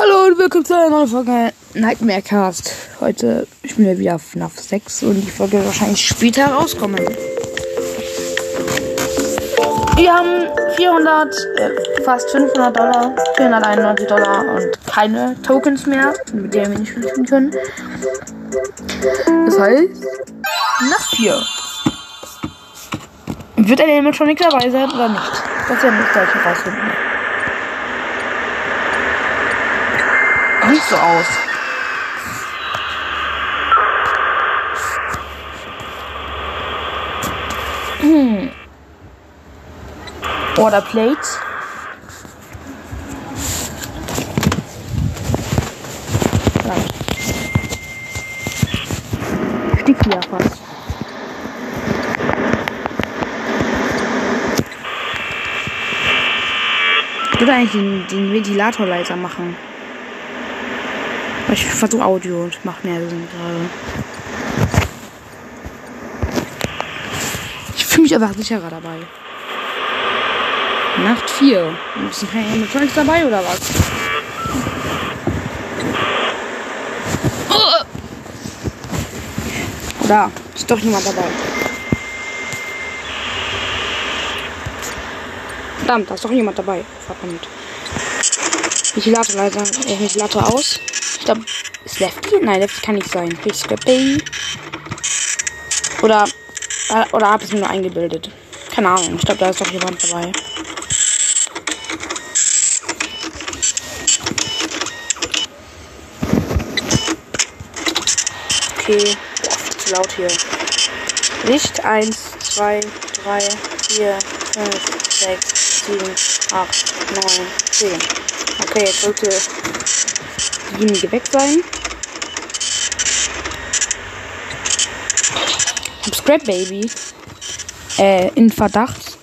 Hallo und willkommen zu einer neuen Folge Nightmare Cast. Heute spielen wir wieder FNAF 6 und die Folge wird wahrscheinlich später rauskommen. Wir haben 400, äh, fast 500 Dollar, 491 Dollar und keine Tokens mehr, mit denen wir nicht spielen können. Das heißt, Nacht 4. Wird ein Animatronic dabei sein oder nicht? Das werden wir gleich herausfinden. Sieht so aus. Hm. Order Plate. Ja. Stickt ja fast. Ich würde eigentlich den, den Ventilator leiser machen. Ich versuche Audio und macht mehr Sinn gerade. Ich fühle mich einfach sicherer dabei. Nacht 4. Sind keine Animatronics dabei oder was? Da, ist doch jemand dabei. Verdammt, da ist doch jemand dabei. Verdammt. Ventilator leiser, äh, Ventilator aus. Ich glaube, ist Lefty? Nein, Lefty kann nicht sein. Scrap Baby. Oder, äh, oder habe ich mir nur eingebildet? Keine Ahnung. Ich glaube, da ist doch jemand dabei. Okay. Boah, zu laut hier. Licht 1, 2, 3, 4, 5, 6, 7, 8, 9, 10. Okay, jetzt sollte diejenige weg sein. Scrap Baby. Äh, in Verdacht.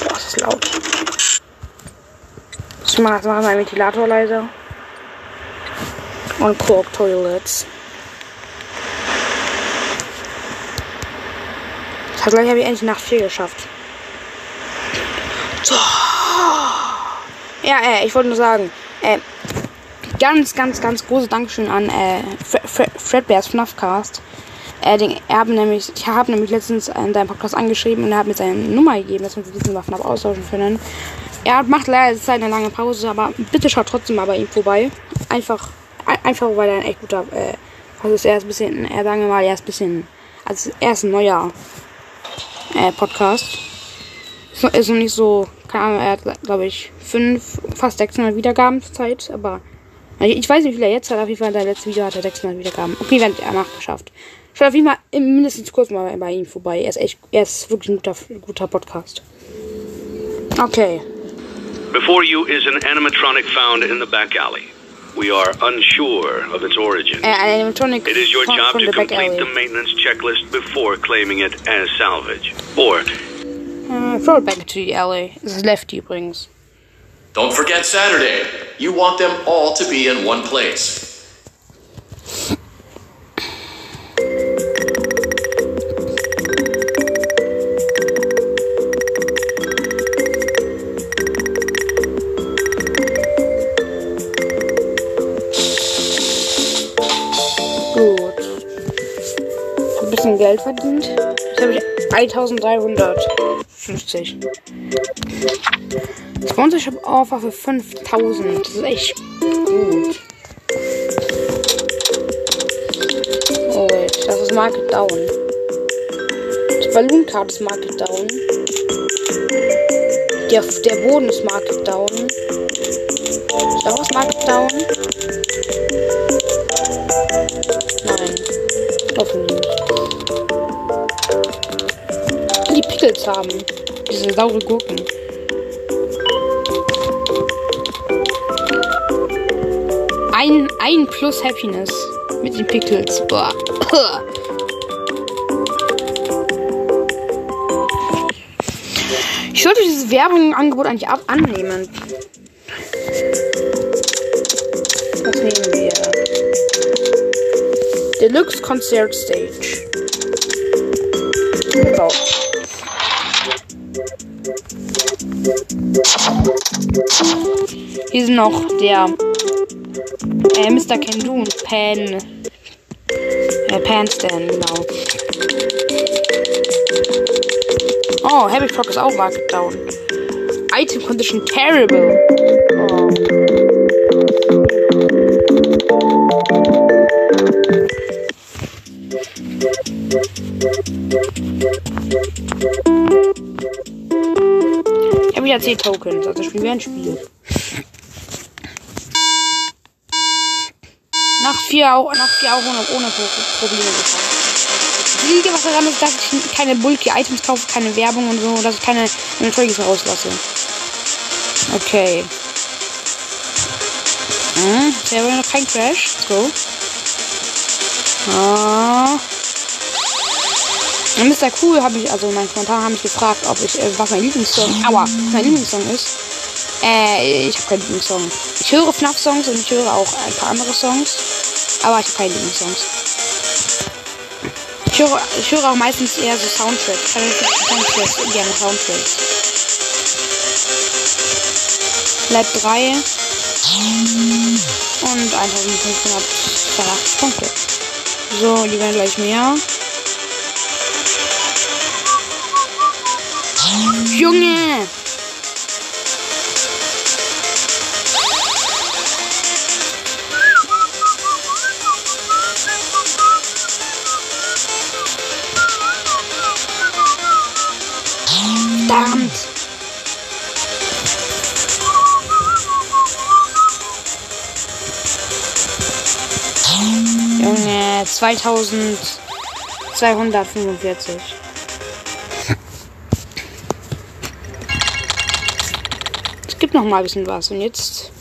Boah, das ist laut. Ich mach mal meinen Ventilator leiser. Und Cork Toilets. Ja, gleich habe ich endlich Nacht 4 geschafft. So. Ja, äh, ich wollte nur sagen, äh, ganz, ganz, ganz großes Dankeschön an äh, Fred, Fred, Fredbears FNAFcast. Äh, den, er hat nämlich, ich habe nämlich letztens in deinem Podcast angeschrieben und er hat mir seine Nummer gegeben, dass wir uns bisschen über austauschen können. Er macht leider jetzt eine lange Pause, aber bitte schaut trotzdem mal bei ihm vorbei. Einfach, ein- einfach weil er ein echt guter, äh, also ist er ist ein bisschen, er sagen wir mal, er ist ein bisschen, also er ist ein neuer äh, Podcast. Ist Ist noch nicht so, keine Ahnung, er hat, glaube ich, fünf, fast 600 Wiedergaben zur Zeit, aber ich ich weiß nicht, wie viel er jetzt hat, auf jeden Fall, sein letztes Video hat er 600 Wiedergaben. Okay, wir haben er nachgeschafft. Schaut auf jeden Fall mindestens kurz mal bei ihm vorbei. Er ist echt, er ist wirklich ein guter, guter Podcast. Okay. Before you is an animatronic found in the back alley. We are unsure of its origin. Animatronic It is your job to der Back complete the maintenance checklist before claiming it as salvage. Or Äh, throw it back to the alley. Das ist Lefty übrigens. Don't forget Saturday. You want them all to be in one place. Geld verdient. Jetzt habe ich 1350. Sponsorship Offer für 5000. Das ist echt gut. Oh, wait. Das ist Market Down. Das Balloon Card ist Market Down. Der, der Boden ist Market Down. Ist da was Market Down? Pickles haben. Diese saure Gurken. Ein, ein plus Happiness mit den Pickles. Boah. Ich sollte dieses Werbeangebot eigentlich ab annehmen. Was nehmen wir? Deluxe Concert Stage. So. Noch der äh, Mr. Kendu und Pan. Äh, Panstan, genau. Oh, Happy Frog ist auch market down. Item Condition Terrible. Oh. Ich habe wieder 10 Tokens, also spielen wir ein Spiel. 4 auch, nach vier auch ohne, ohne Probleme gefahren. Die Liga, was daran ist, dass ich keine bulky Items kaufe, keine Werbung und so, dass ich keine Inventories rauslasse. Okay. Hm, ich habe noch kein Crash. Let's go. Ah. Mr. Cool habe ich, also mein Kommentar habe ich gefragt, ob ich, äh, was mein Lieblingssong, aua, mein Lieblingssong ist. Äh, ich habe keinen Lieblingssong. Ich höre FNAF-Songs und ich höre auch ein paar andere Songs, aber ich habe keine Lieblingssongs. Ich höre, ich höre auch meistens eher so Soundtracks. Ich höre Soundtracks, gerne Soundtracks. Bleibt 3 und 1582 Punkte. So, die werden gleich mehr. Junge! 2245. Es gibt noch mal ein bisschen was und jetzt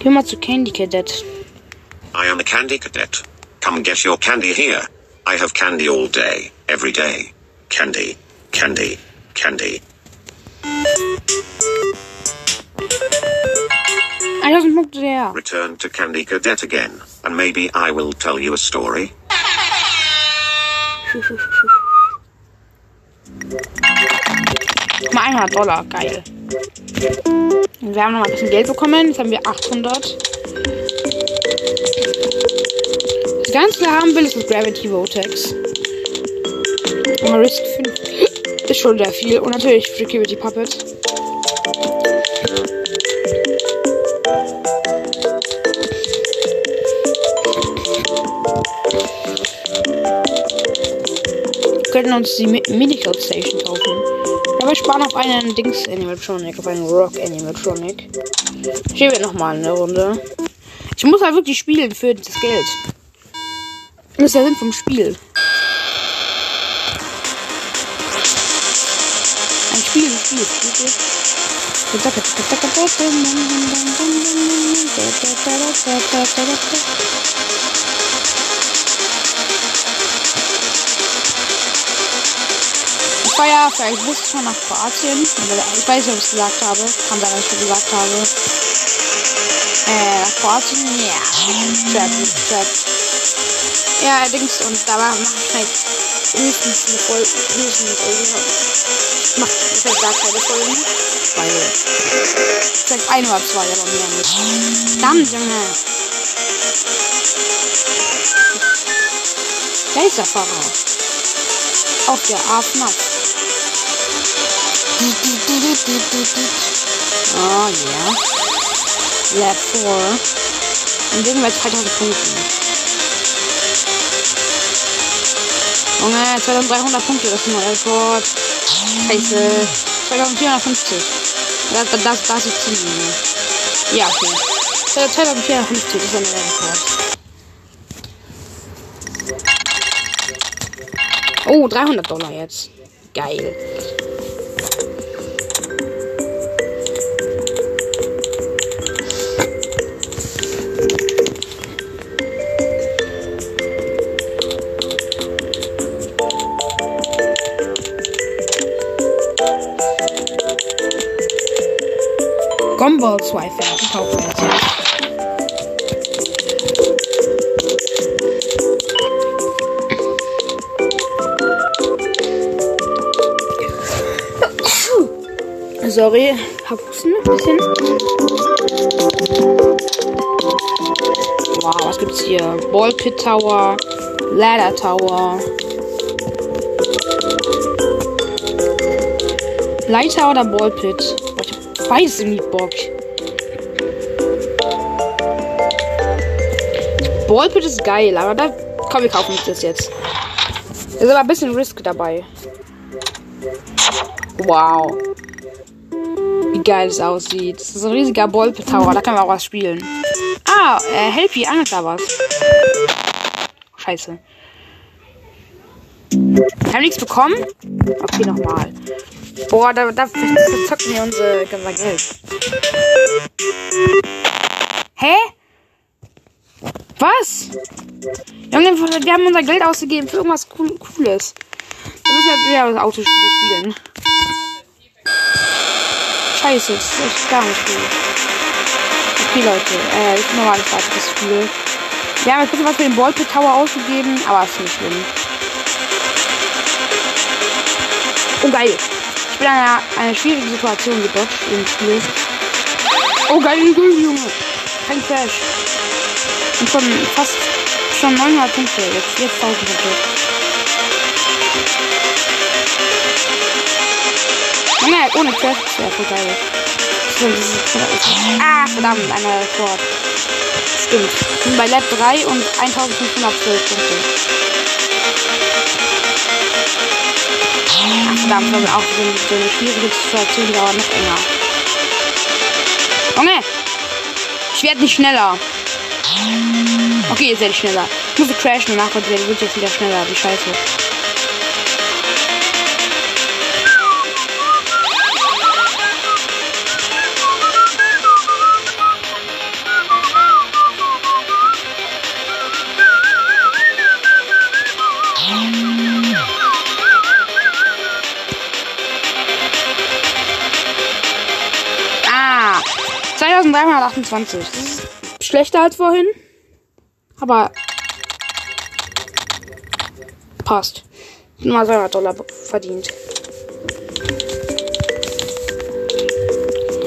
gehen wir zu Candy Cadet. I am a candy cadet. Come get your candy here. I have candy all day, every day. Candy, candy, candy. 1000 Punkte der. Return to Candy Cadet again, and maybe I will tell you a story. Mal 100 Dollar, geil. Wir haben noch ein bisschen Geld bekommen. Jetzt haben wir 800. Das Ganze haben will ist das Gravity Vortex. Und Risk 5 ist schon sehr viel. Und natürlich Security Puppet. Könnten uns die Mi- Medical Station kaufen. Aber wir sparen auf einen Dings Animatronic, auf einen Rock Animatronic. Hier wird nochmal eine Runde. Ich muss halt wirklich spielen für das Geld. Das ist der Sinn vom Spiel. Ein Spiel, ein Spiel, Spiel. Ich ja, vielleicht wusste ich schon nach Kroatien. Ich weiß nicht, ob ich es gesagt habe. Kann sein, dass ich schon gesagt habe. Äh, nach Kroatien, ja. Trap, Trap. Ja, allerdings, und da mache ich halt höchstens eine Folge, höchstens, also, ich mache halt gar keine Folgen. Weil, vielleicht ein oder zwei, aber mehr nicht. Verdammt, Junge. Geisterfahrer. Auf der A-Fnaf. Oh ja. Lab 4. Dann geben wir 2000 Punkte. Junge, 2300 Punkte, das ist mein Rekord. Scheiße. 2450. Das, das, das, ist ziemlich. Ja, okay. 2450, das ist mein Rekord. Oh, 300 Dollar jetzt. Geil. Brawl 2 Fan gekauft werden. Sorry, hab ein bisschen. Wow, was gibt's hier? Ball Pit Tower, Ladder Tower. Leiter oder Ballpit? Ich hab beides Bock. Ball Pit ist geil, aber da. Komm, wir kaufen uns das jetzt. Ist aber ein bisschen Risk dabei. Wow. Wie geil es aussieht. Das ist ein riesiger Ball Pit Tower, da kann man auch was spielen. Ah, äh, Helpy, angelt da was. Scheiße. Wir haben nichts bekommen? Okay, nochmal. Boah, da, da zocken wir unser, unser Geld. Hä? Was? Junge, wir haben unser Geld ausgegeben für irgendwas cool, Cooles. Wir müssen ja wieder das Autospiel spielen. Scheiße, das ist echt gar nicht gut. Okay, Leute, äh, ich bin normal fertig das Spiel. Wir haben jetzt ein bisschen was für den Ballpit Tower ausgegeben, aber ist nicht schlimm. Oh, geil. Ich bin in einer, eine schwierige Situation gedodged im Spiel. Oh, geil, Junge. Kein Crash. Und schon fast schon 900 Punkte. Jetzt, jetzt 1000 Punkte. Nein, ohne Crash. Das wäre voll. Ah, verdammt, einer Rekord. Stimmt. Wir sind bei Lab 3 und 1512 Punkte. Ach, verdammt, wir auch so, eine schwierige Situation, dauert noch enger. Junge! Ich werde nicht schneller. Okay, werde ich schneller. Ich muss crashen, danach wird ich jetzt wieder schneller. Wie scheiße. Ah, 2328. Das ist schlechter als vorhin. Aber passt. Mal 300 Dollar verdient.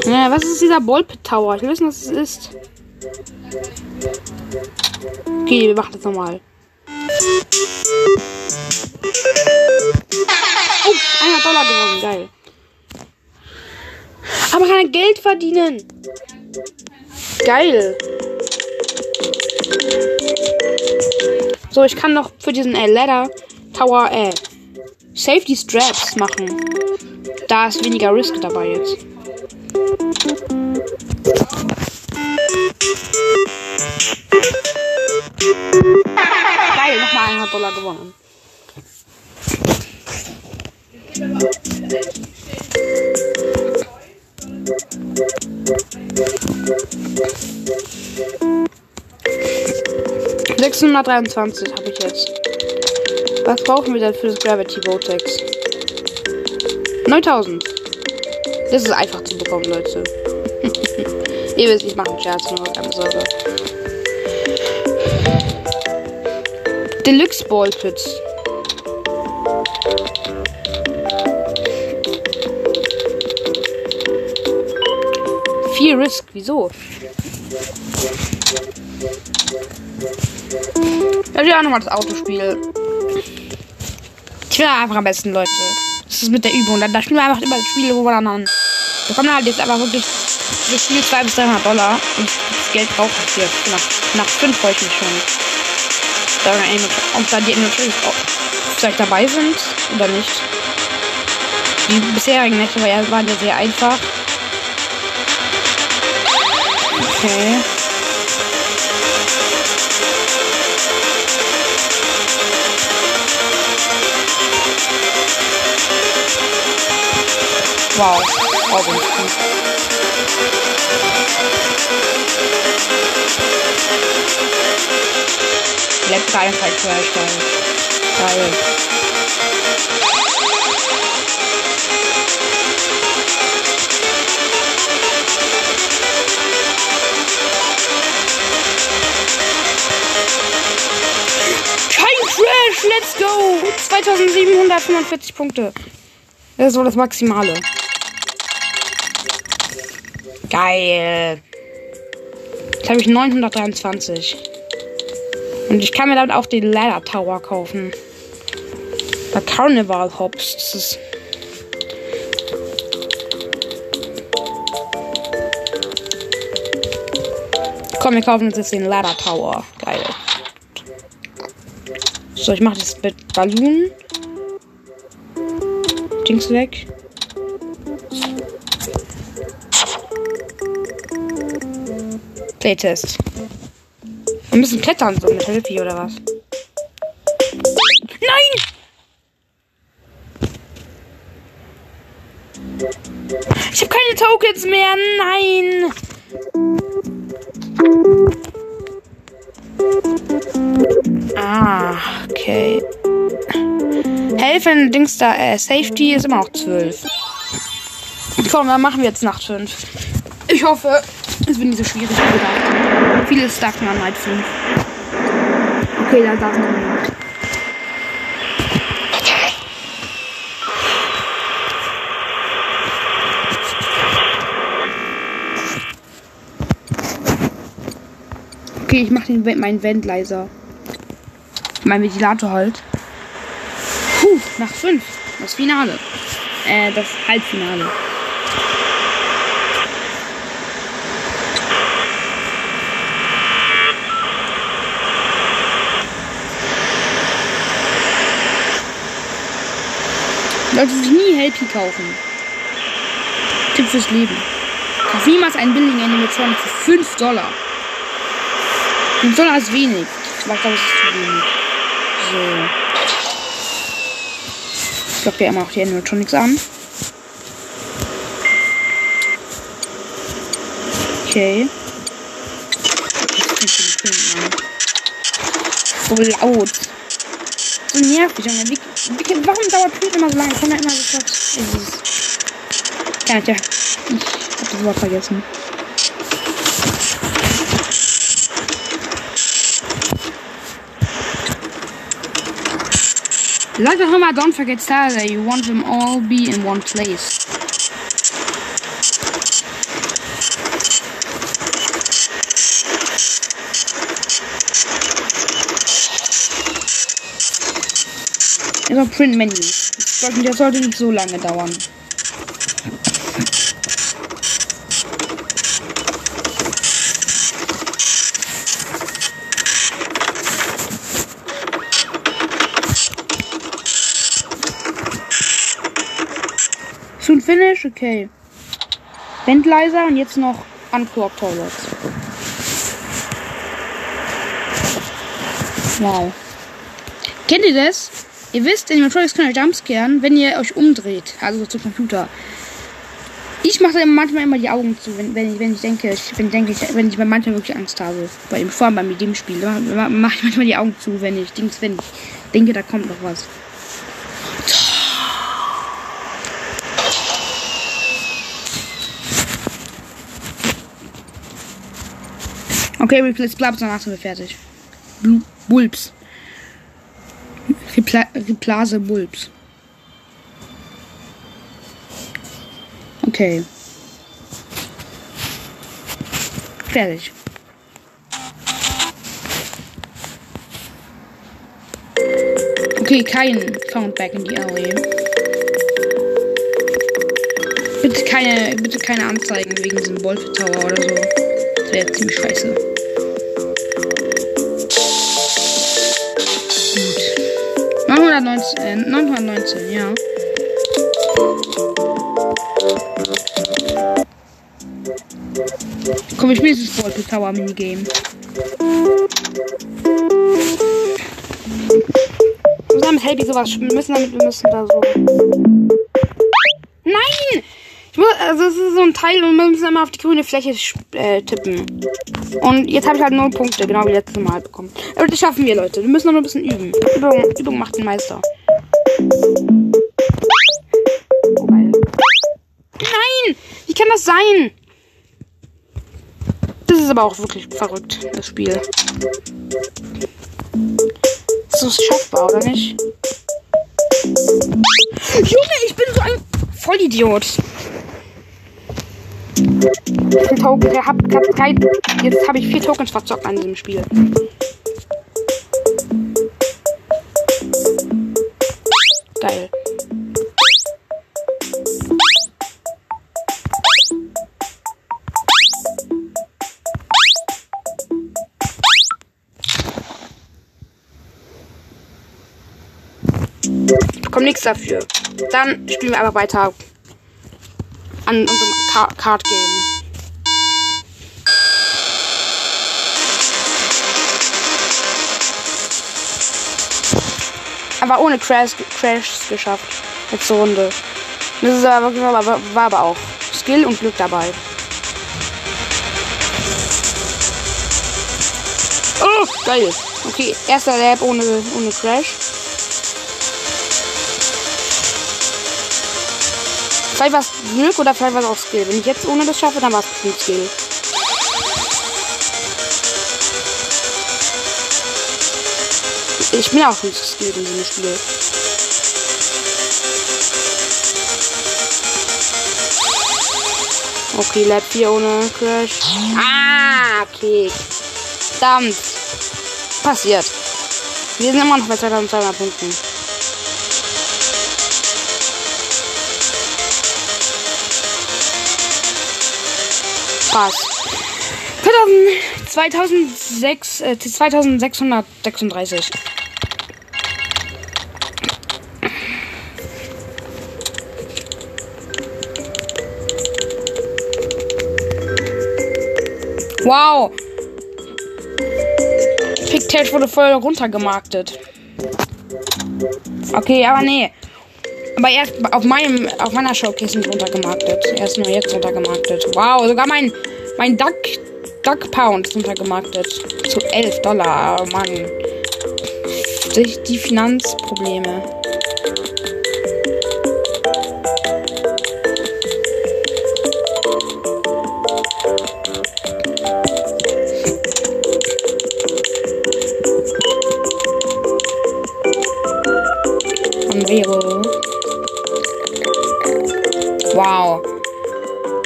Ja, was ist dieser Ballpit Tower? Ich will wissen, was es ist. Okay, wir machen das nochmal. Oh, 100 Dollar gewonnen. Geil. Aber kann er Geld verdienen. Geil. So, ich kann noch für diesen äh, Ladder Tower äh, Safety Straps machen. Da ist weniger Risk dabei jetzt. Geil, nochmal 100 Dollar gewonnen. Sechshundertdreiundzwanzig habe ich jetzt. Was brauchen wir denn für das Gravity Vortex? 9000. Das ist einfach zu bekommen, Leute. Ihr wisst, ich mache einen Scherz, nur keine Sorge. Deluxe Ballpits. Viel Risk, wieso? Ja, ja, nochmal das Autospiel. Ich will einfach am besten, Leute. Das ist mit der Übung. Dann, da spielen wir einfach immer das Spiel, wo wir dann Wir kommen halt jetzt einfach wirklich das Spiel 200 bis 300 Dollar. Und das Geld braucht es jetzt. Nach, nach 5 freue ich mich schon. Da, da die natürlich auch vielleicht dabei sind oder nicht. Die bisherigen Nächte waren ja sehr einfach. Okay. Wow. Robin. Letzte Einfall zu erstellen. Geil. Kein 2745 Punkte. Das ist so das Maximale. Geil. Jetzt habe ich 923. Und ich kann mir damit auch den Ladder Tower kaufen. Bei Carnival Hops. Das ist. Komm, wir kaufen uns jetzt den Ladder Tower. Geil. So, ich mache das mit Balloon. Dings weg. Playtest. Wir müssen klettern, so mit Hilfe oder was? Nein! Ich habe keine Tokens mehr. Nein! Ah, okay. Helfen, Dings da, äh, Safety ist immer noch 12. Komm, dann machen wir jetzt Nacht 5. Ich hoffe, es wird nicht so schwierig wie gedacht. Viele stacken an Night 5. Okay, da darf man nicht. Okay, ich mach den, meinen Vent leiser. Mein Ventilator halt. Puh, nach 5. Das Finale. Äh, das Halbfinale. Leute sich nie Helpy kaufen. Tipp fürs Leben. Kauf niemals einen billigen Animatronic für 5 Dollar. 5 Dollar ist wenig. Ich glaube, das ist zu wenig. So. Ich lock ja immer auch die Animatronics an. Okay. So laut. So nervig, Junge. Wie, wie, warum dauert Pete immer so lange? Kann er immer sofort. Ja, tja. Ich hab das Wort vergessen. Like the home, don't forget Saturday. You want them all be in one place. Immer Print Menu. Das sollte, das sollte nicht so lange dauern. Soon finish? Okay. Wendleiser und jetzt noch Uncork Toilets. Wow. Kennt ihr das? Ihr wisst, Animatronics können euch jumpscaren, wenn ihr euch umdreht. Also zum Computer. Ich mache dann manchmal immer die Augen zu, wenn, wenn, ich, wenn ich denke, ich, wenn, denke ich, wenn ich manchmal wirklich Angst habe. Bei dem, vor allem bei dem Spiel. Mache ich manchmal die Augen zu, wenn ich, wenn ich denke, da kommt noch was. Okay, Replace Blubs, danach sind wir fertig. Bl Bulbs. Repla Replace Bulbs. Okay. Fertig. Okay, kein Found back in die Alley. Bitte keine, bitte keine Anzeigen wegen diesem Wolf Tower oder so. Das wäre ziemlich scheiße. 919, äh, 919, ja. Komm, ich spiele dieses Wolf Tower Minigame. Wir mit Helby sowas müssen damit, wir müssen da so. Also es ist so ein Teil und wir müssen immer auf die grüne Fläche äh, tippen. Und jetzt habe ich halt null Punkte, genau wie letztes Mal bekommen. Aber das schaffen wir, Leute. Wir müssen noch ein bisschen üben. Übung, Übung macht den Meister. Nein! Wie kann das sein? Das ist aber auch wirklich verrückt, das Spiel. Ist das schaffbar, oder nicht? Junge, ich bin so ein Vollidiot. Vier Token, hab, drei, jetzt habe ich vier Tokens verzockt an diesem Spiel. Geil. Ich bekomme nichts dafür. Dann spielen wir aber weiter an unserem Card Game. Aber ohne Crash, Crashs geschafft. Letzte Runde. Das ist aber, war, war aber auch Skill und Glück dabei. Oh, geil. Okay, erster Lab ohne, ohne Crash. Vielleicht war es Glück oder vielleicht war es auch Skill. Wenn ich jetzt ohne das schaffe, dann war es bestimmt Skill. Ich bin auch nicht skilled in diesem Spiel. Okay, Lab 4 ohne Crash. Ah, okay. Verdammt. Passiert. Wir sind immer noch bei 2200 Punkten. Spaß. 2006, äh, 2636. Wow. Pigtash wurde voll runtergemarktet. Okay, aber nee. Aber erst auf meinem, auf meiner Showcase nicht runtergemarktet. Erst nur jetzt runtergemarktet. Wow, sogar mein, mein Duck, Duck Pound ist runtergemarktet. Zu 11 Dollar. Oh Mann. Die, die Finanzprobleme. Vero.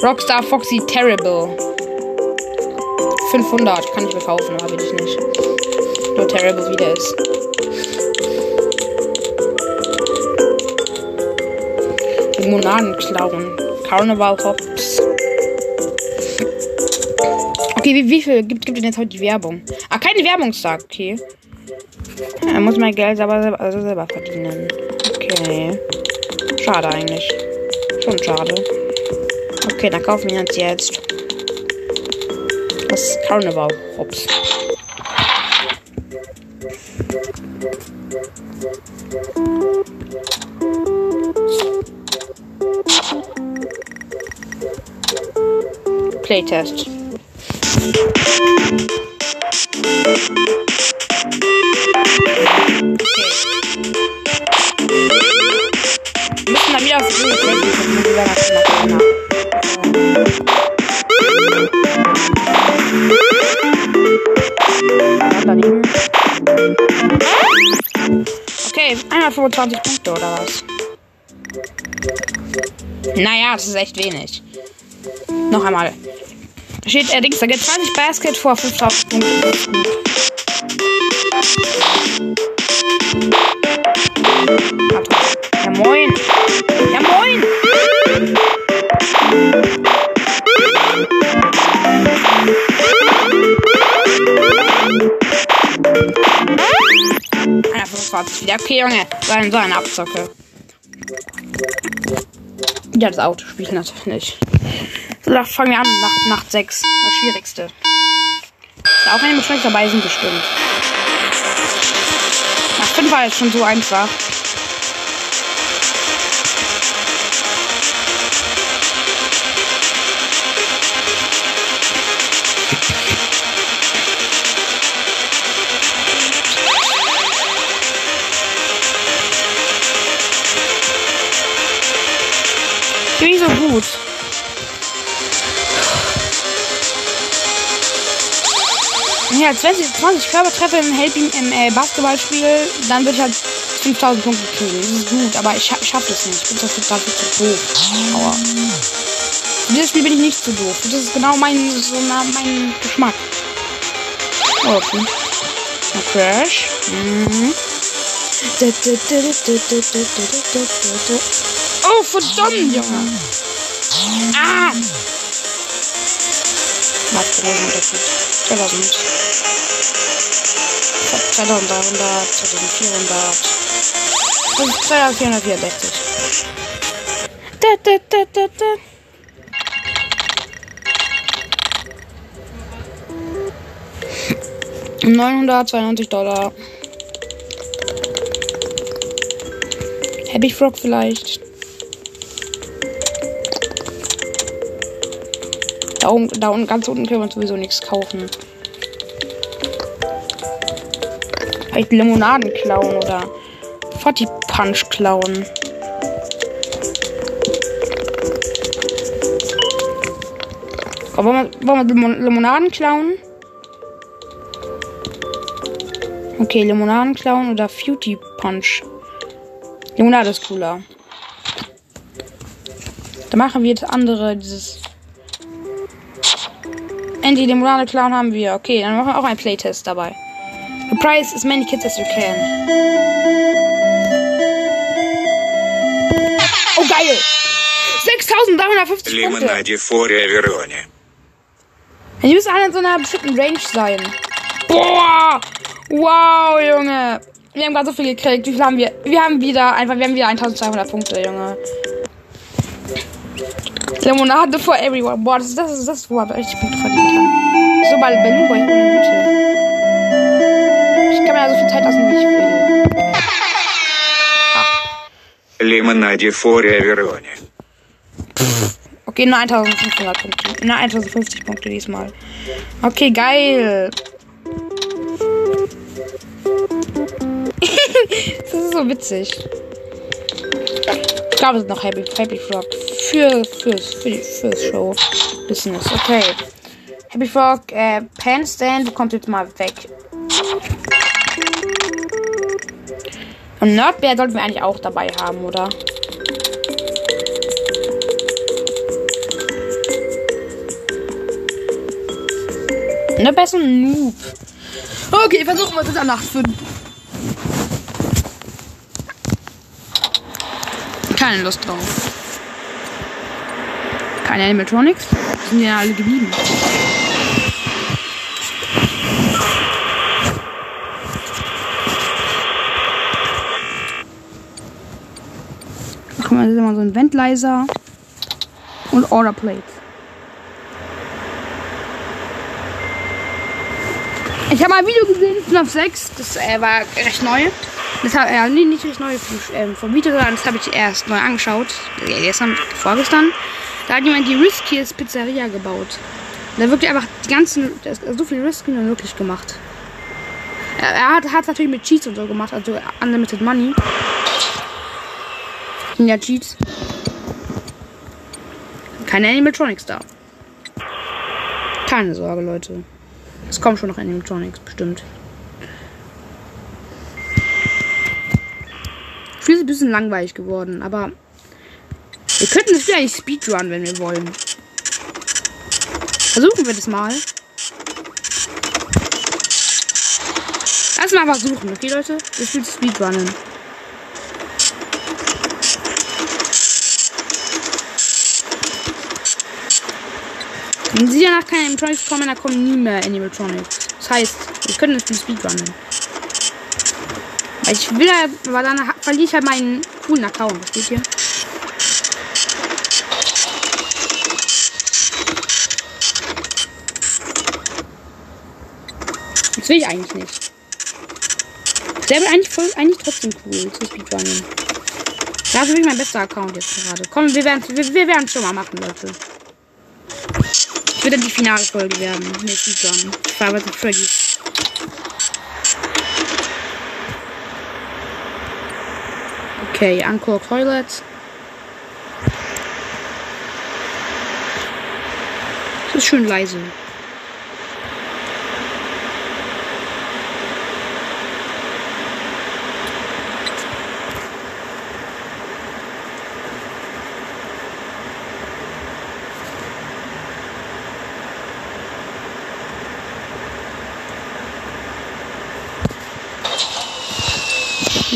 Rockstar Foxy Terrible. 500 kann ich mir kaufen, aber will ich nicht. Nur Terrible wieder ist. Limonaden klauen. Carnival Hops. Okay, wie, wie viel gibt, gibt denn jetzt heute die Werbung? Ah, keine Werbungstag, okay. Er muss mein Geld aber selber, also selber verdienen. Okay. Schade eigentlich. Schon schade. Okay, dann kaufen wir uns jetzt das Carnival Hops. Playtest. 25 Punkte oder was? Naja, das ist echt wenig. Noch einmal. Da steht er äh, Dings, da geht 20 Basket vor 5000 Punkten. Ja, moin. 25 wieder. Okay, Junge. So ein, so ein Abzocke. Ja, das Autospiel natürlich. So, dann fangen wir an. Nacht, Nacht 6. Das Schwierigste. Ist auch eine mit dabei sind bestimmt. Nach 5 war jetzt schon so einfach. Ja, 20, 20 Körpertreffer im, Helping, im äh, Basketballspiel, dann würde ich halt 5000 Punkte kriegen. Das ist gut, aber ich, ich schaffe das nicht. Ich bin dafür, dafür zu doof. Aua. Dieses Spiel bin ich nicht so doof. Das ist genau mein, so na, mein Geschmack. Oh, okay. Ein Crash. Mhm. Oh, verdammt, Junge. Ah! Für Unterschied? 2000. 2300, 2400. Das ist 2464. Da, da, da, da, da. Neunhundertzweiundneunzig Dollar. Happy Frog vielleicht. Da unten, da unten, ganz unten können wir sowieso nichts kaufen. Vielleicht Limonaden klauen oder Fatty Punch klauen. Oh, wollen, wir, wir Limon- Limonaden klauen? Okay, Limonaden klauen oder Fruity Punch. Limonade ist cooler. Dann machen wir das andere, dieses. Endlich Limonade klauen haben wir. Okay, dann machen wir auch einen Playtest dabei. Surprise as many kids as you can. Oh, geil! 6350 Punkte. Die müssen alle in so einer bestimmten Range sein. Boah! Wow, Junge! Wir haben gerade so viel gekriegt. Wie viel haben wir? Wir haben wieder einfach, wir haben wieder 1200 Punkte, Junge. Lemonade for everyone. Boah, das ist das, ist das wo ich richtig Punkte verdient hat. So, bei Balloon Boy, Minute kann man ja so viel Zeit lassen, wie ich will. Lemonade Foreverone. Okay, nur 1500 Punkte. Na, 1050 Punkte diesmal. Okay, geil. das ist so witzig. Ich glaube, es ist noch Happy, Happy Frog. Für, fürs, für die, fürs Show. Business. Okay. Happy Frog, äh, Pan Stand kommt jetzt mal weg. Und Nerdbear sollten wir eigentlich auch dabei haben, oder? Ne, besser Noob. Okay, versuchen wir es jetzt an Nacht 5. Keine Lust drauf. Keine Animatronics. Sind ja alle geblieben. Guck mal, das immer so ein Ventleiser. Und Order Plates. Ich habe mal ein Video gesehen, FNAF 6. Das äh, war recht neu. Das hat, äh, nee, nicht recht neu ähm, vom Video, sondern das habe ich erst neu angeschaut. Äh, Gestern, vorgestern. Da hat jemand die Riskiest Pizzeria gebaut. Da wirklich einfach die ganzen, so viel Risky nur wirklich gemacht. Er, er hat es natürlich mit Cheats und so gemacht, also Unlimited Money. Sind ja Cheats. Keine Animatronics da. Keine Sorge, Leute. Es kommt schon noch Animatronics, bestimmt. Ich finde es ein bisschen langweilig geworden, aber wir könnten das wieder nicht Speedrun, wenn wir wollen. Versuchen wir das mal. Lass mal versuchen, okay, Leute? Wir spielen Speedrunnen. Wenn sie danach keine Animatronics kommen, dann kommen nie mehr Animatronics. Das heißt, wir können das Speedrunnen. Weil ich will ja, aber dann verliere ich halt meinen coolen Account. Was steht hier? Das will ich eigentlich nicht. Der wird eigentlich, eigentlich trotzdem cool zu Speedrunnen. Das ist wirklich mein bester Account jetzt gerade. Komm, wir werden wir, wir schon mal machen, Leute. Wird dann die finale Folge werden. Five Nights at Freddy's. Okay, Encore Toilet. Das ist schön leise.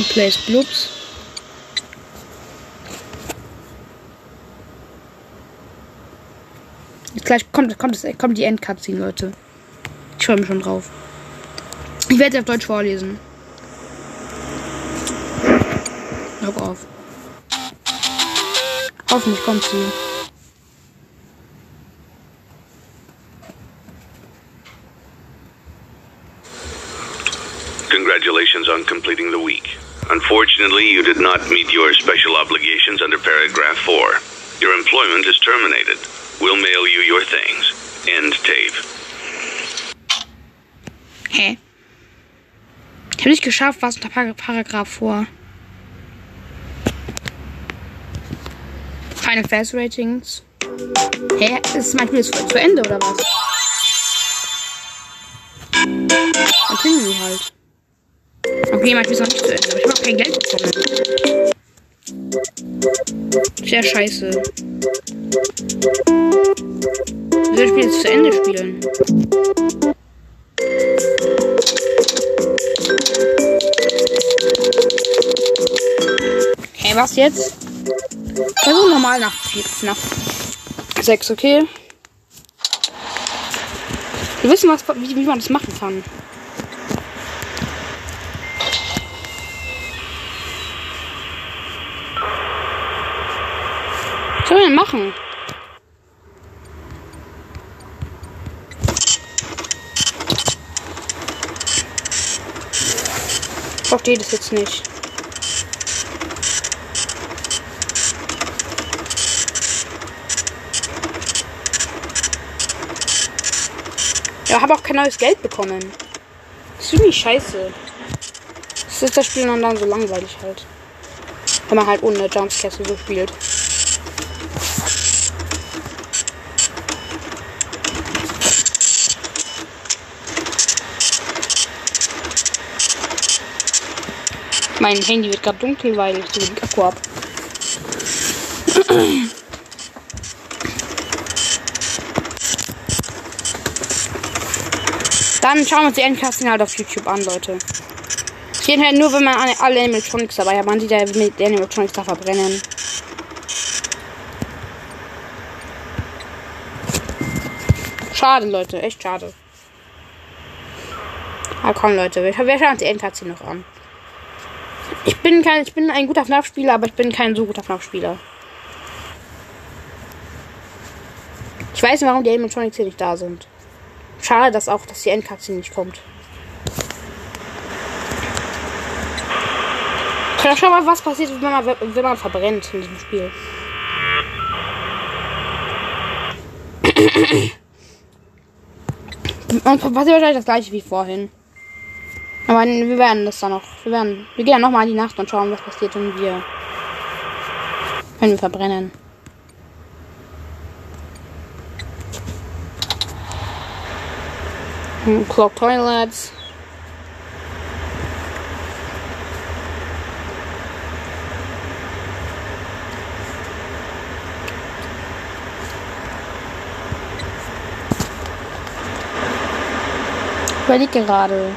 Plays Bloops. Jetzt gleich kommt, kommt, kommt die Endcutscene, Leute. Ich freue mich schon drauf. Ich werde sie auf Deutsch vorlesen. Hör auf. Hoffentlich kommt sie. Unfortunately, you did not meet your special obligations under paragraph 4. Your employment is terminated. We'll mail you your things. End tape. Hä? Ich habe nicht geschafft, was unter Par Paragraph vor. Final Fast Ratings. Hä? Ist mein Spiel jetzt zu Ende oder was? Continue halt. Okay, Spiel ist noch nicht zu Ende. Aber ich habe auch kein Geld bekommen. Sehr scheiße. Ich will das Spiel jetzt zu Ende spielen. Okay, was jetzt? Versuch normal nach, nach 6, okay? Wir wissen, was, wie, wie man das machen kann. Soll man machen? Ich verstehe das jetzt nicht. Ja, habe auch kein neues Geld bekommen. Irgendwie scheiße. Das ist das Spiel dann, dann so langweilig halt. Wenn man halt ohne Jumpscare so spielt. Mein Handy wird gerade dunkel, weil ich den Akku hab. Dann schauen wir uns die Endkasten halt auf YouTube an, Leute. Es geht halt nur, wenn man alle- Animatronics dabei hat. Man sieht ja, wie die Animatronics da verbrennen. Schade, Leute. Echt schade. Aber komm, Leute. Wir, wir schauen uns die Endkasten noch an. Ich bin kein, ich bin ein guter FNAF-Spieler, aber ich bin kein so guter FNAF-Spieler. Ich weiß nicht, warum die Animatronics hier nicht da sind. Schade, dass auch, dass die Endkatze nicht kommt. Ja, schau mal, was passiert, wenn man, wenn man verbrennt in diesem Spiel. Und passiert wahrscheinlich das gleiche wie vorhin. Aber wir werden das dann noch. Wir werden. Wir gehen dann nochmal in die Nacht und schauen, was passiert, wenn wir. Wenn wir verbrennen. Hm, Clock Toilets. Überleg gerade.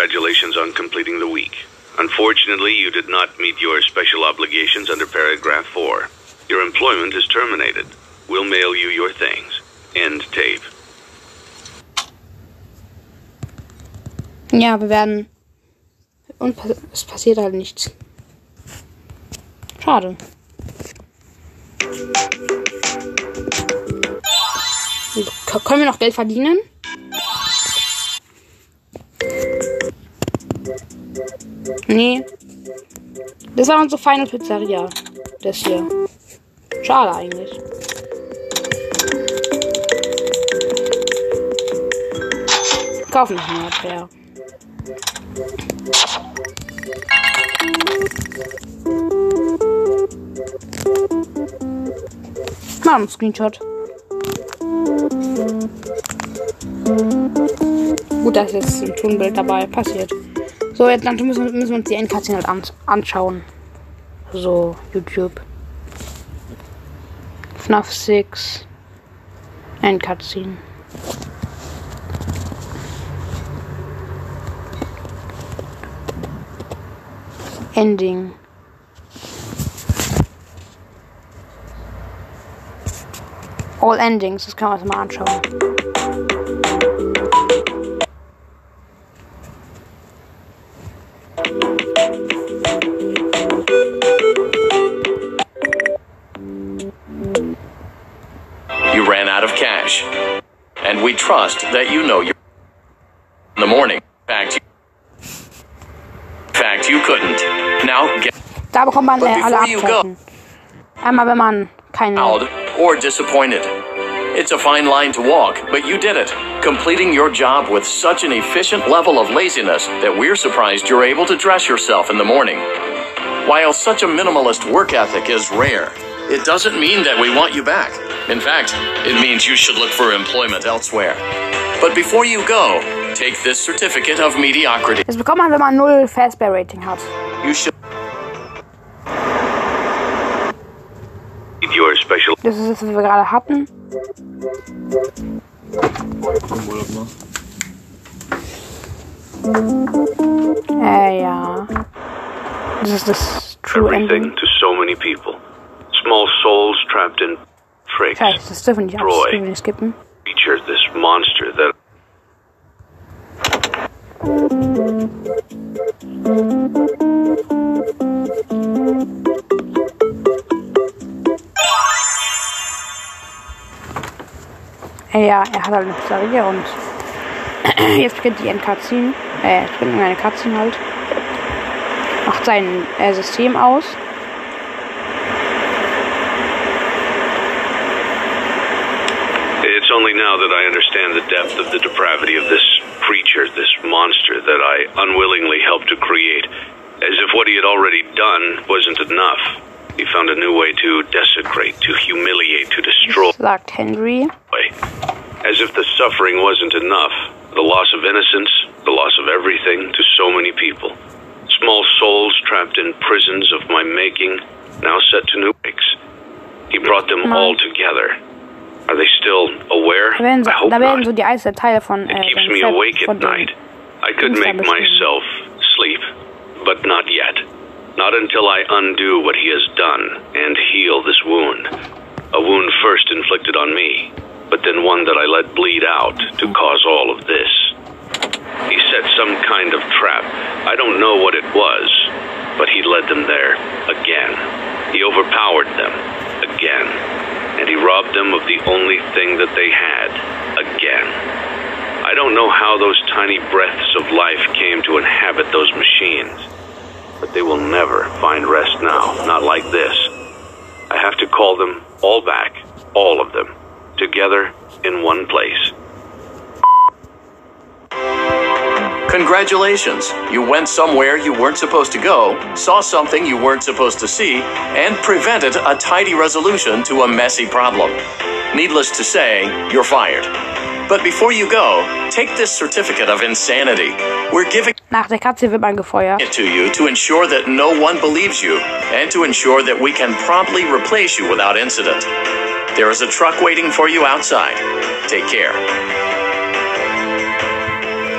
Congratulations on completing the week. Unfortunately, you did not meet your special obligations under paragraph 4. Your employment is terminated. We'll mail you your things. End tape. Ja, wir werden. Und es passiert halt nichts. Schade. Können wir noch Geld verdienen? Nee. Das war unsere Final Pizzeria. Das hier. Schade eigentlich. Kaufen noch eine Hardware. Mal einen Screenshot. Gut, da ist jetzt ein Tonbild dabei. Passiert. So, jetzt dann müssen, müssen wir uns die Endcutscene halt an, anschauen. So, YouTube. FNAF 6. Endcutscene. Ending. All Endings, das kann man sich mal anschauen. Trust that you know you're in the morning. In fact, you, in fact, you couldn't. Now get Da bekommt man äh, alle before you go- Abzeichen. Einmal, wenn man keine. proud or disappointed. It's a fine line to walk, but you did it, completing your job with such an efficient level of laziness that we're surprised you're able to dress yourself in the morning. While such a minimalist work ethic is rare, it doesn't mean that we want you back. In fact, it means you should look for employment elsewhere. But before you go, take this certificate of mediocrity. Das bekommt man, wenn man null Fastbear-Rating hat. You should Need Your special Das ist das, was wir gerade hatten. Äh, ja. Das ist das True everything Ending. to so many people. Small souls trapped in tricks. Vielleicht, das dürfen die nicht, wir nicht skippen. Feature this monster that ja, er hat halt eine Pizzeria und jetzt beginnt die Endcutscene. Äh, es beginnt eine Cutscene halt. Macht sein äh, System aus. Now that I understand the depth of the depravity of this creature, this monster that I unwillingly helped to create. As if what he had already done wasn't enough. He found a new way to desecrate, to humiliate, to destroy. Sagt Henry. As if the suffering wasn't enough. The loss of innocence, the loss of everything to so many people. Small souls trapped in prisons of my making, now set to new breaks. He brought them all together. Are they still aware? Da werden, so, I hope da werden not. so die Teile von It äh, keeps me awake at night. I could make myself sleep, but not yet. Not until I undo what he has done and heal this wound. A wound first inflicted on me, but then one that I let bleed out to cause all of this. He set some kind of trap. I don't know what it was, but he led them there again. He overpowered them again. Robbed them of the only thing that they had again. I don't know how those tiny breaths of life came to inhabit those machines, but they will never find rest now, not like this. I have to call them all back, all of them, together in one place. Congratulations! You went somewhere you weren't supposed to go, saw something you weren't supposed to see, and prevented a tidy resolution to a messy problem. Needless to say, you're fired. But before you go, take this certificate of insanity. We're giving Nach der Katze wird man gefeuert. it to you to ensure that no one believes you and to ensure that we can promptly replace you without incident. There is a truck waiting for you outside. Take care.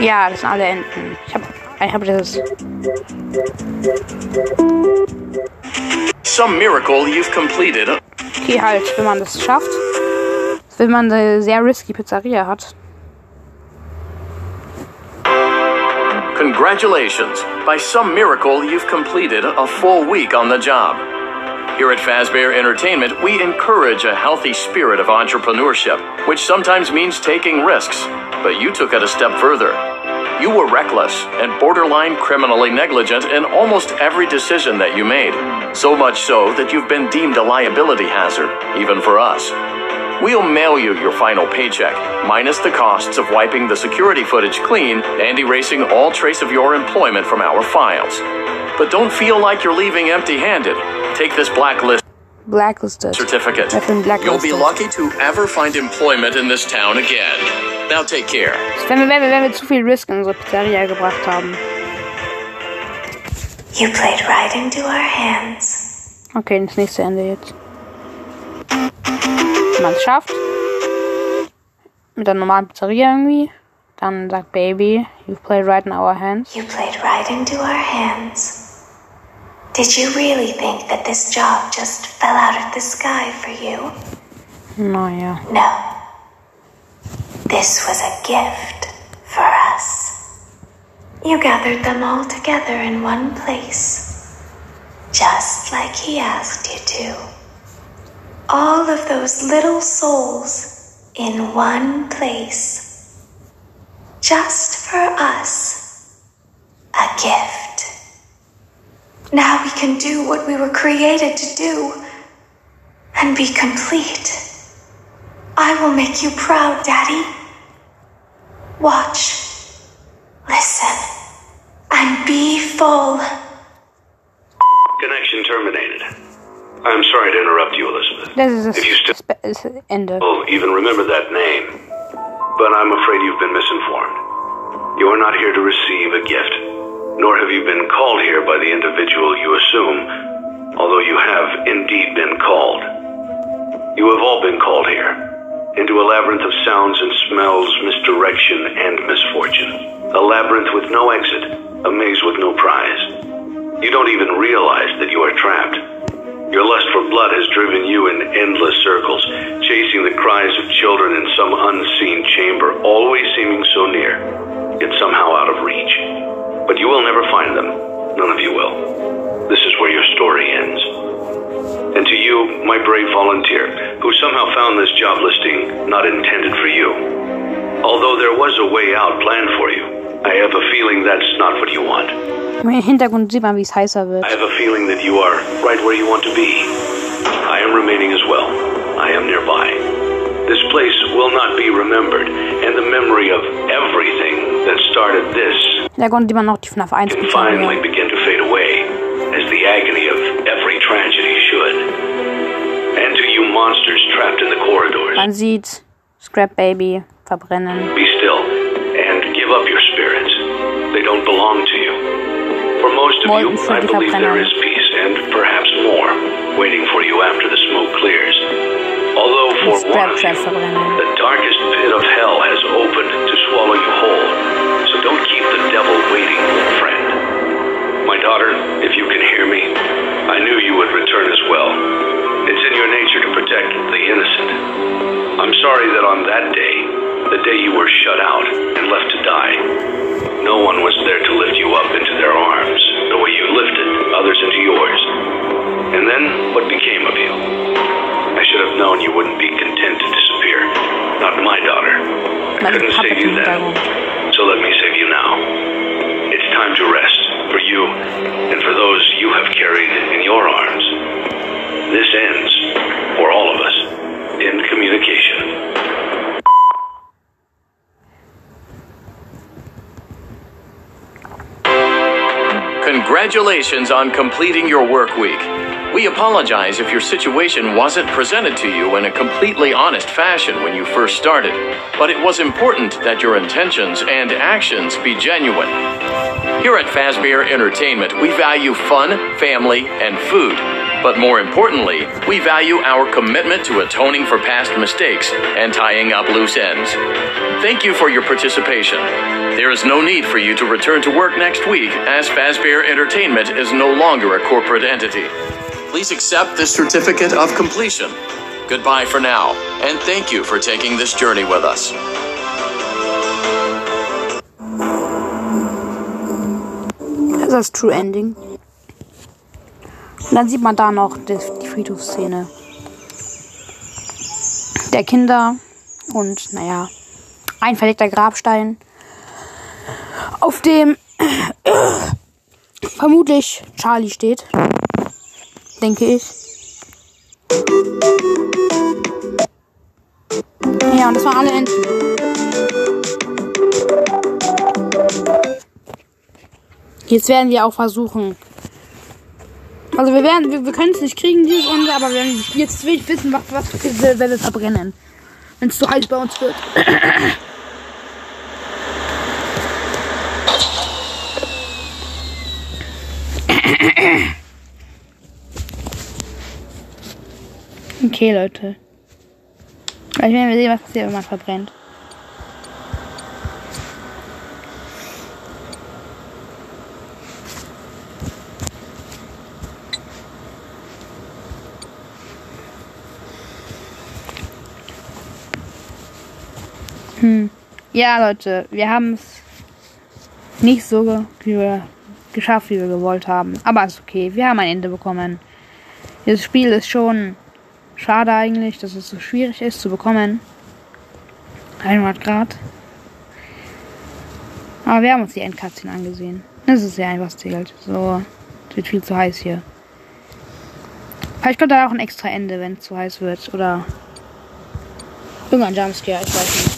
Ja, das sind alle Enden. Ich hab, ich hab das. Some miracle you've completed Okay, halt, wenn man das schafft. Wenn man eine sehr risky Pizzeria hat. Congratulations! By some miracle, you've completed a full week on the job. Here at Fazbear Entertainment, we encourage a healthy spirit of entrepreneurship, which sometimes means taking risks. But you took it a step further. You were reckless and borderline criminally negligent in almost every decision that you made. So much so that you've been deemed a liability hazard, even for us. we'll mail you your final paycheck, minus the costs of wiping the security footage clean and erasing all trace of your employment from our files. But don't feel like you're leaving empty handed. Take this blacklist Blacklisted. certificate. I've been You'll be lucky to ever find employment in this town again. Now take care. Wenn wir, wenn wir, wenn wir zu viel Risk in unsere Pizzeria gebracht haben. You played right into our hands. Okay, das nächste Ende jetzt. Wenn man es schafft. Mit der normalen Pizzeria irgendwie. Dann sagt Baby, you've played right in our hands. You played right into our hands. Did you really think that this job just fell out of the sky for you? Naja. No. This was a gift for us. You gathered them all together in one place, just like he asked you to. All of those little souls in one place, just for us. A gift. Now we can do what we were created to do and be complete. I will make you proud, Daddy. Watch, listen, and be full. Connection terminated. I'm sorry to interrupt you, Elizabeth. Das ist das, If you still Spe- das Ende. even remember that name, but I'm afraid you've been misinformed. You are not here to receive a gift, nor have you been called here by the individual you assume, although you have indeed been called. You have all been called here, into a labyrinth of sounds and smells, misdirection, and misfortune. A labyrinth with no exit, a maze with no prize. You don't even realize that you are trapped. Your lust for blood has driven you in endless circles, chasing the cries of children in some unseen chamber, always seeming so near, yet somehow out of reach. But you will never find them. None of you will. This is where your story ends. And to you, my brave volunteer, who somehow found this job listing not intended for you. Although there was a way out planned for you, I have a feeling that's not what you want. Im Hintergrund sieht man, wie es heißer wird. I have a feeling that you are right where you want to be. I am remaining as well. I am nearby. This place will not be remembered, and the memory of everything that started this Im Hintergrund sieht man noch die FNAF 1 can finally begin to fade away, as the agony of every tragedy monsters trapped in the corridors, Man sieht Scrap Baby verbrennen. be still and give up your spirits. They don't belong to you. For most of you, Molten für I believe there Verbrennung. peace and perhaps more waiting for you after the smoke clears. Although for one of you, the darkest pit of hell has opened to swallow you whole. So don't keep the devil waiting, friend. Daughter, if you can hear me, I knew you would return as well. It's in your nature to protect the innocent. I'm sorry that on that day, the day you were shut out and left to die, no one was there to lift you up into their arms, the way you lifted others into yours. And then, what became of you? I should have known you wouldn't be content to disappear. Not my daughter. I couldn't save you then. So let me save you now. It's time to rest for you and for those you have carried in your arms. This ends, for all of us, in communication. Congratulations on completing your work week. We apologize if your situation wasn't presented to you in a completely honest fashion when you first started, but it was important that your intentions and actions be genuine. Here at Fazbear Entertainment, we value fun, family, and food. But more importantly, we value our commitment to atoning for past mistakes and tying up loose ends. Thank you for your participation. There is no need for you to return to work next week, as Fazbear Entertainment is no longer a corporate entity. Please accept this certificate of completion. Goodbye for now, and thank you for taking this journey with us. Ist das True Ending. Und dann sieht man da noch die, die Friedhofsszene. Der Kinder und, naja, ein verlegter Grabstein, auf dem vermutlich Charlie steht. Denke ich. Ja, und das waren alle Enten. Jetzt werden wir auch versuchen. Also wir werden, wir, wir können es nicht kriegen, dieses Runde, aber wir werden jetzt will ich wissen, was, was wir, wenn wir verbrennen. Wenn es zu heiß bei uns wird. Okay, Leute. Werden wir sehen, was passiert, wenn man verbrennt. Hm. Ja, Leute, wir haben es nicht so wie wir geschafft, wie wir gewollt haben. Aber ist okay. Wir haben ein Ende bekommen. Dieses Spiel ist schon schade eigentlich, dass es so schwierig ist zu bekommen. 100 Grad. Aber wir haben uns die Endcutscene angesehen. Das ist ja einfach zählt. So, es wird viel zu heiß hier. Vielleicht kommt da auch ein extra Ende, wenn es zu heiß wird. Oder irgendein Jumpscare, ich weiß nicht.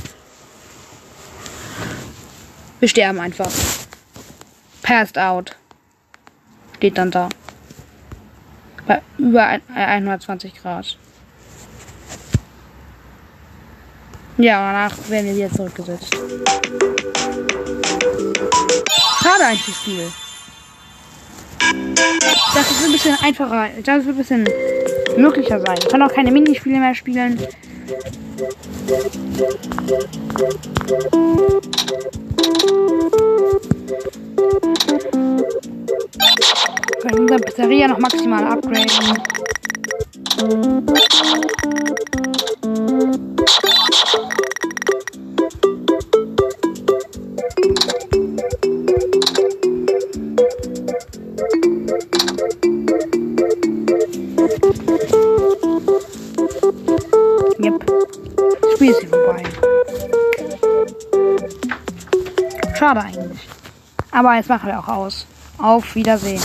Wir sterben einfach. Passed out. Steht dann da. Bei über ein- äh, 120 Grad. Ja, danach werden wir wieder zurückgesetzt. Schade eigentlich Spiel. Das ist ein bisschen einfacher. Das wird ein bisschen möglicher sein. Ich kann auch keine Minispiele mehr spielen. Wir können unsere Pizzeria noch maximal upgraden. Schade eigentlich. Aber jetzt machen wir auch aus. Auf Wiedersehen.